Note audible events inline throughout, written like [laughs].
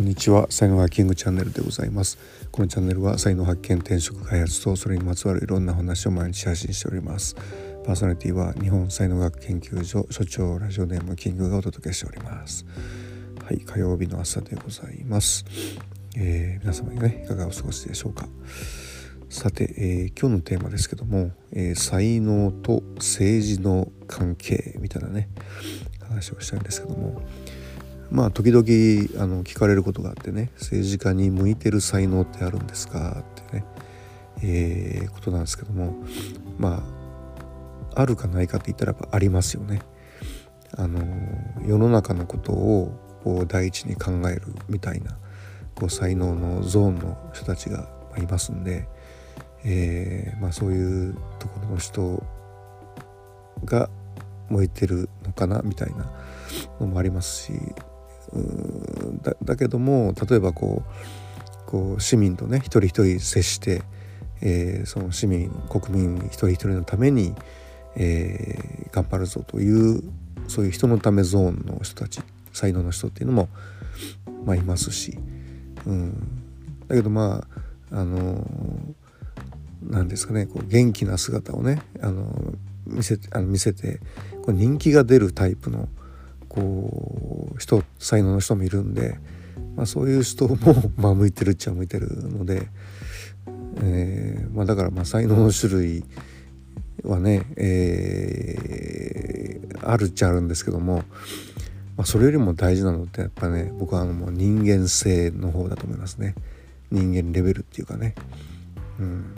こんにちは。才能ハッキングチャンネルでございます。このチャンネルは才能発見転職開発とそれにまつわるいろんな話を毎日配信しております。パーソナリティは日本才能学研究所所長ラジオネームキングがお届けしております。はい火曜日の朝でございます、えー、皆様にねいかがお過ごしでしょうか。さて、えー、今日のテーマですけども、えー、才能と政治の関係みたいなね話をしたいんですけども。まあ時々あの聞かれることがあってね政治家に向いてる才能ってあるんですか？ってね、えー、ことなんですけどもまああるかないかって言ったらやっぱありますよね。あの世の中のことをこう第一に考えるみたいなこう才能のゾーンの人たちがいますんで、えーまあ、そういうところの人が向いてるのかなみたいなのもありますしだだけども例えばこうこう市民とね一人一人接して、えー、その市民国民一人一人のために、えー、頑張るぞというそういう人のためゾーンの人たち才能の人っていうのも、まあ、いますし、うん、だけどまああの何ですかねこう元気な姿をねあの見せあの見せてこう人気が出るタイプのこう人才能の人もいるんで、まあ、そういう人もまあ向いてるっちゃ向いてるので、えーまあ、だからまあ才能の種類はね、えー、あるっちゃあるんですけども、まあ、それよりも大事なのってやっぱね僕はもう人間性の方だと思いますね人間レベルっていうかね。うん、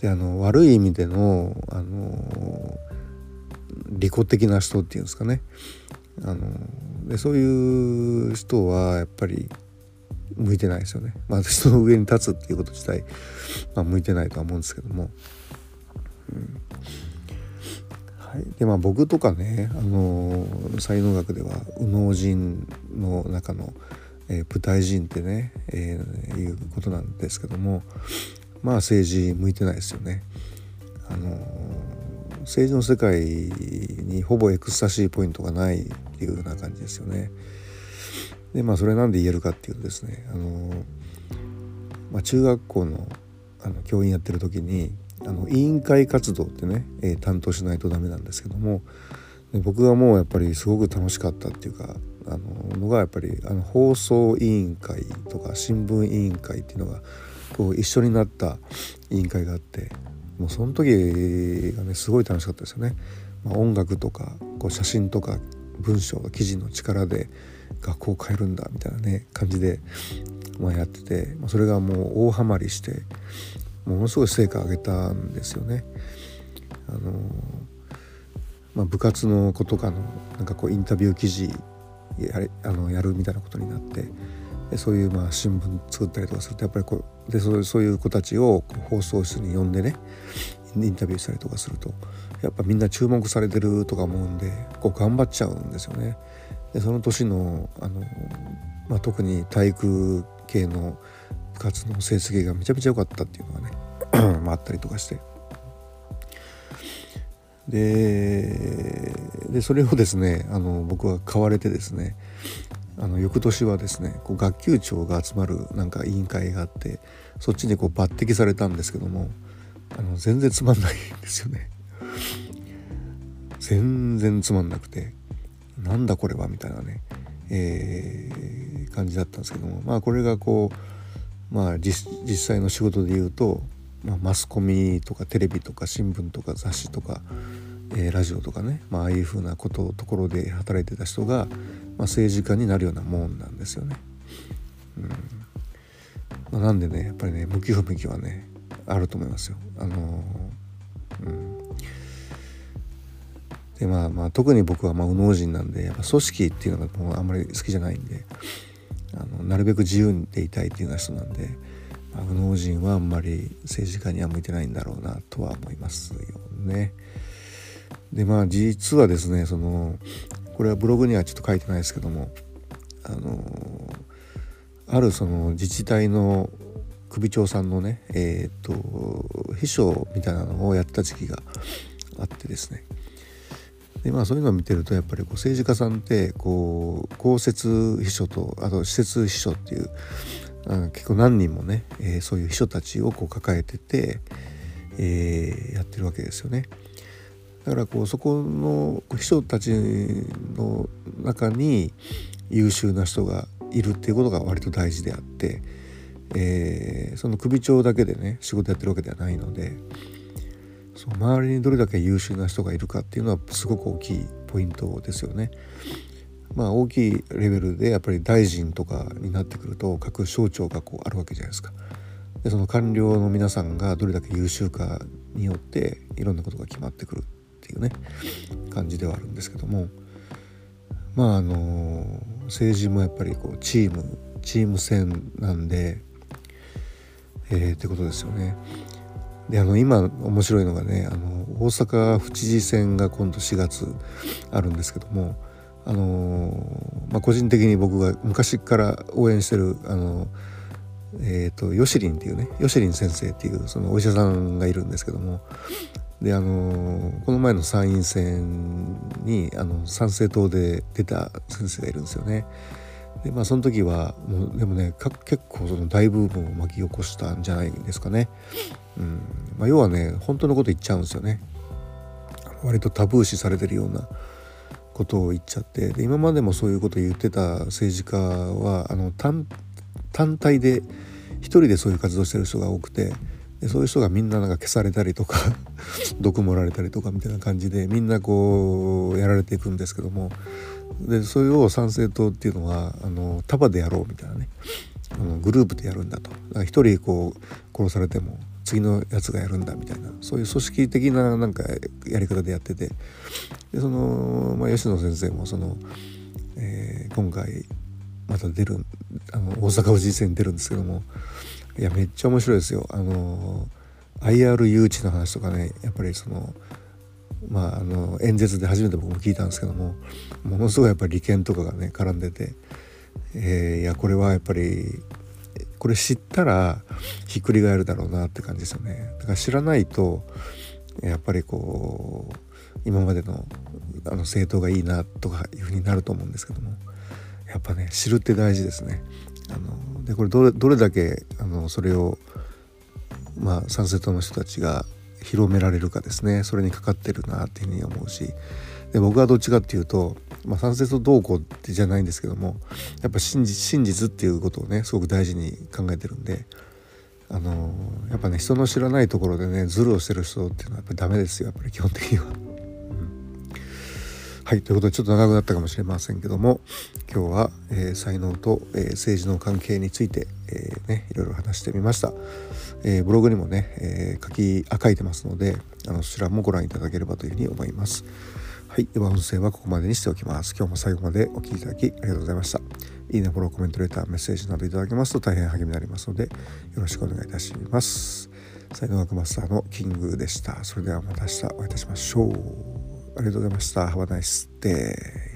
であの悪い意味でのあの利己的な人っていうんですかねあのでそういう人はやっぱり向いてないですよね。まあ、人の上に立つっていうこと自体、まあ、向いてないとは思うんですけども。うんはい、でまあ僕とかね、あの才能学では右脳人の中の、えー、舞台人ってね、えー、いうことなんですけどもまあ政治向いてないですよね。あの政治の世界にほぼエクスタシーポイントがないっていうような感じですよね。でまあそれなんで言えるかっていうとですねあの、まあ、中学校のあの教員やってる時にあの委員会活動ってね、えー、担当しないとダメなんですけどもで僕はもうやっぱりすごく楽しかったっていうかあののがやっぱりあの放送委員会とか新聞委員会っていうのがこう一緒になった委員会があってもうその時がねすごい楽しかったですよね。まあ、音楽とかこう写真とか文章記事の力で学校を変えるんだみたいなね感じで、まあ、やってて、まあ、それがもう大ハマりしてものすごい成果を上げたんですよね。あのまあ、部活の子とかのなんかこうインタビュー記事やれあのやるみたいなことになってそういうまあ新聞作ったりとかするとやっぱりこうでそうそういう子たちを放送室に呼んでねインタビューしたりとかするとやっぱみんな注目されてるとか思うんでこう頑張っちゃうんですよね。でその年のあの、まあ、特に体育系の部活の成績がめちゃめちゃ良かったっていうのがね [clears throat] まあ、あったりとかして。ででそれをですねあの僕は買われてですねあの翌年はですねこう学級長が集まるなんか委員会があってそっちにこう抜擢されたんですけどもあの全然つまんないんですよね。全然つまんなくてなんだこれはみたいなね、えー、感じだったんですけどもまあこれがこうまあ実際の仕事で言うと、まあ、マスコミとかテレビとか新聞とか雑誌とか、えー、ラジオとかね、まああいうふうなことところで働いてた人が、まあ、政治家になるようなもんなんですよね。うんまあ、なんでねやっぱりね向き不向きはねあると思いますよ。あのー、うんでまあまあ特に僕はまあ右脳人なんでやっぱ組織っていうのがもうあんまり好きじゃないんであのなるべく自由でいたいっていうような人なんで、まあ、右脳人はあんまり政治家には向いてないんだろうなとは思いますよね。でまあ実はですねそのこれはブログにはちょっと書いてないですけどもあのあるその自治体の首長さんのねえっ、と秘書みたいなのをやった時期があってですねでまあそういうのを見てるとやっぱりこう政治家さんってこう公設秘書とあと施設秘書っていうあ結構何人もね、えー、そういう秘書たちをこう抱えてて、えー、やってるわけですよね。だからこうそこの秘書たちの中に優秀な人がいるっていうことが割と大事であって、えー、その首長だけでね仕事やってるわけではないのでそう周りにどれだけ優秀な人がいるかっていうのはすごく大きいポイントですよね。まあ大きいレベルでやっぱり大臣とかになってくると各省庁がこうあるわけじゃないですか。でその官僚の皆さんがどれだけ優秀かによっていろんなことが決まってくるっていうね感じではあるんですけどもまああの政治もやっぱりこうチームチーム戦なんでえー、ってことですよね。であの今面白いのがねあの大阪府知事選が今度4月あるんですけどもあのまあ、個人的に僕が昔から応援してるあのえーと、ヨシリンっていうねヨシリン先生っていうそのお医者さんがいるんですけどもであのこの前の参院選にあの参政党で出た先生がいるんですよね。でまあその時はもうでもね結構その大ブームを巻き起こしたんじゃないですかね。うんまあ、要はね本当のこと言っちゃうんですよね。割とタブー視されてるようなことを言っちゃってで今までもそういうことを言ってた政治家はあの単単体で一人でそういう活動してる人が多くてでそういう人がみんななんか消されたりとか [laughs] 毒盛られたりとかみたいな感じでみんなこうやられていくんですけども。でそれを参政党っていうのはあの束でやろうみたいなね。あのグループでやるんだと。だ一人こう殺されても次のやつがやるんだみたいな。そういう組織的ななんかやり方でやってて。でその、まあ、吉野先生もその、えー、今回また出るあの大阪府知事選に出るんですけども。いやめっちゃ面白いですよ。あの IR 誘致の話とかねやっぱりそのまあ、あの演説で初めて僕も聞いたんですけどもものすごいやっぱり利権とかがね絡んでて、えー、いやこれはやっぱりこれ知ったらひっくり返るだろうなって感じですよねだから知らないとやっぱりこう今までのあの政党がいいなとかいうふうになると思うんですけどもやっぱね知るって大事ですね。あのでこれどれどれだけあのそれをまあ参政党の人たちが広められるかですね。それにかかってるなっていうふうに思うし。で僕はどっちかっていうと、まあ、参政党どうこうってじゃないんですけどもやっぱ真実真実っていうことをねすごく大事に考えてるんであのやっぱね人の知らないところでねズルをしてる人っていうのはやっぱりダメですよ。やっぱり基本的には。はいということでちょっと長くなったかもしれませんけども今日は、えー、才能と、えー、政治の関係について、えー、ね、いろいろ話してみました、えブログにもね、え書き書いてますのであのそちらもご覧いただければというふうに思います。はいでは音声はここまでにしておきます。今日も最後までお聴きいただきありがとうございました。いいねフォローコメントレターメッセージなどいただけますと大変励みになりますのでよろしくお願いいたします。才能学マスターのキングでした。それではまた明日お会いいたしましょう。ありがとうございました。ハバナイスデー。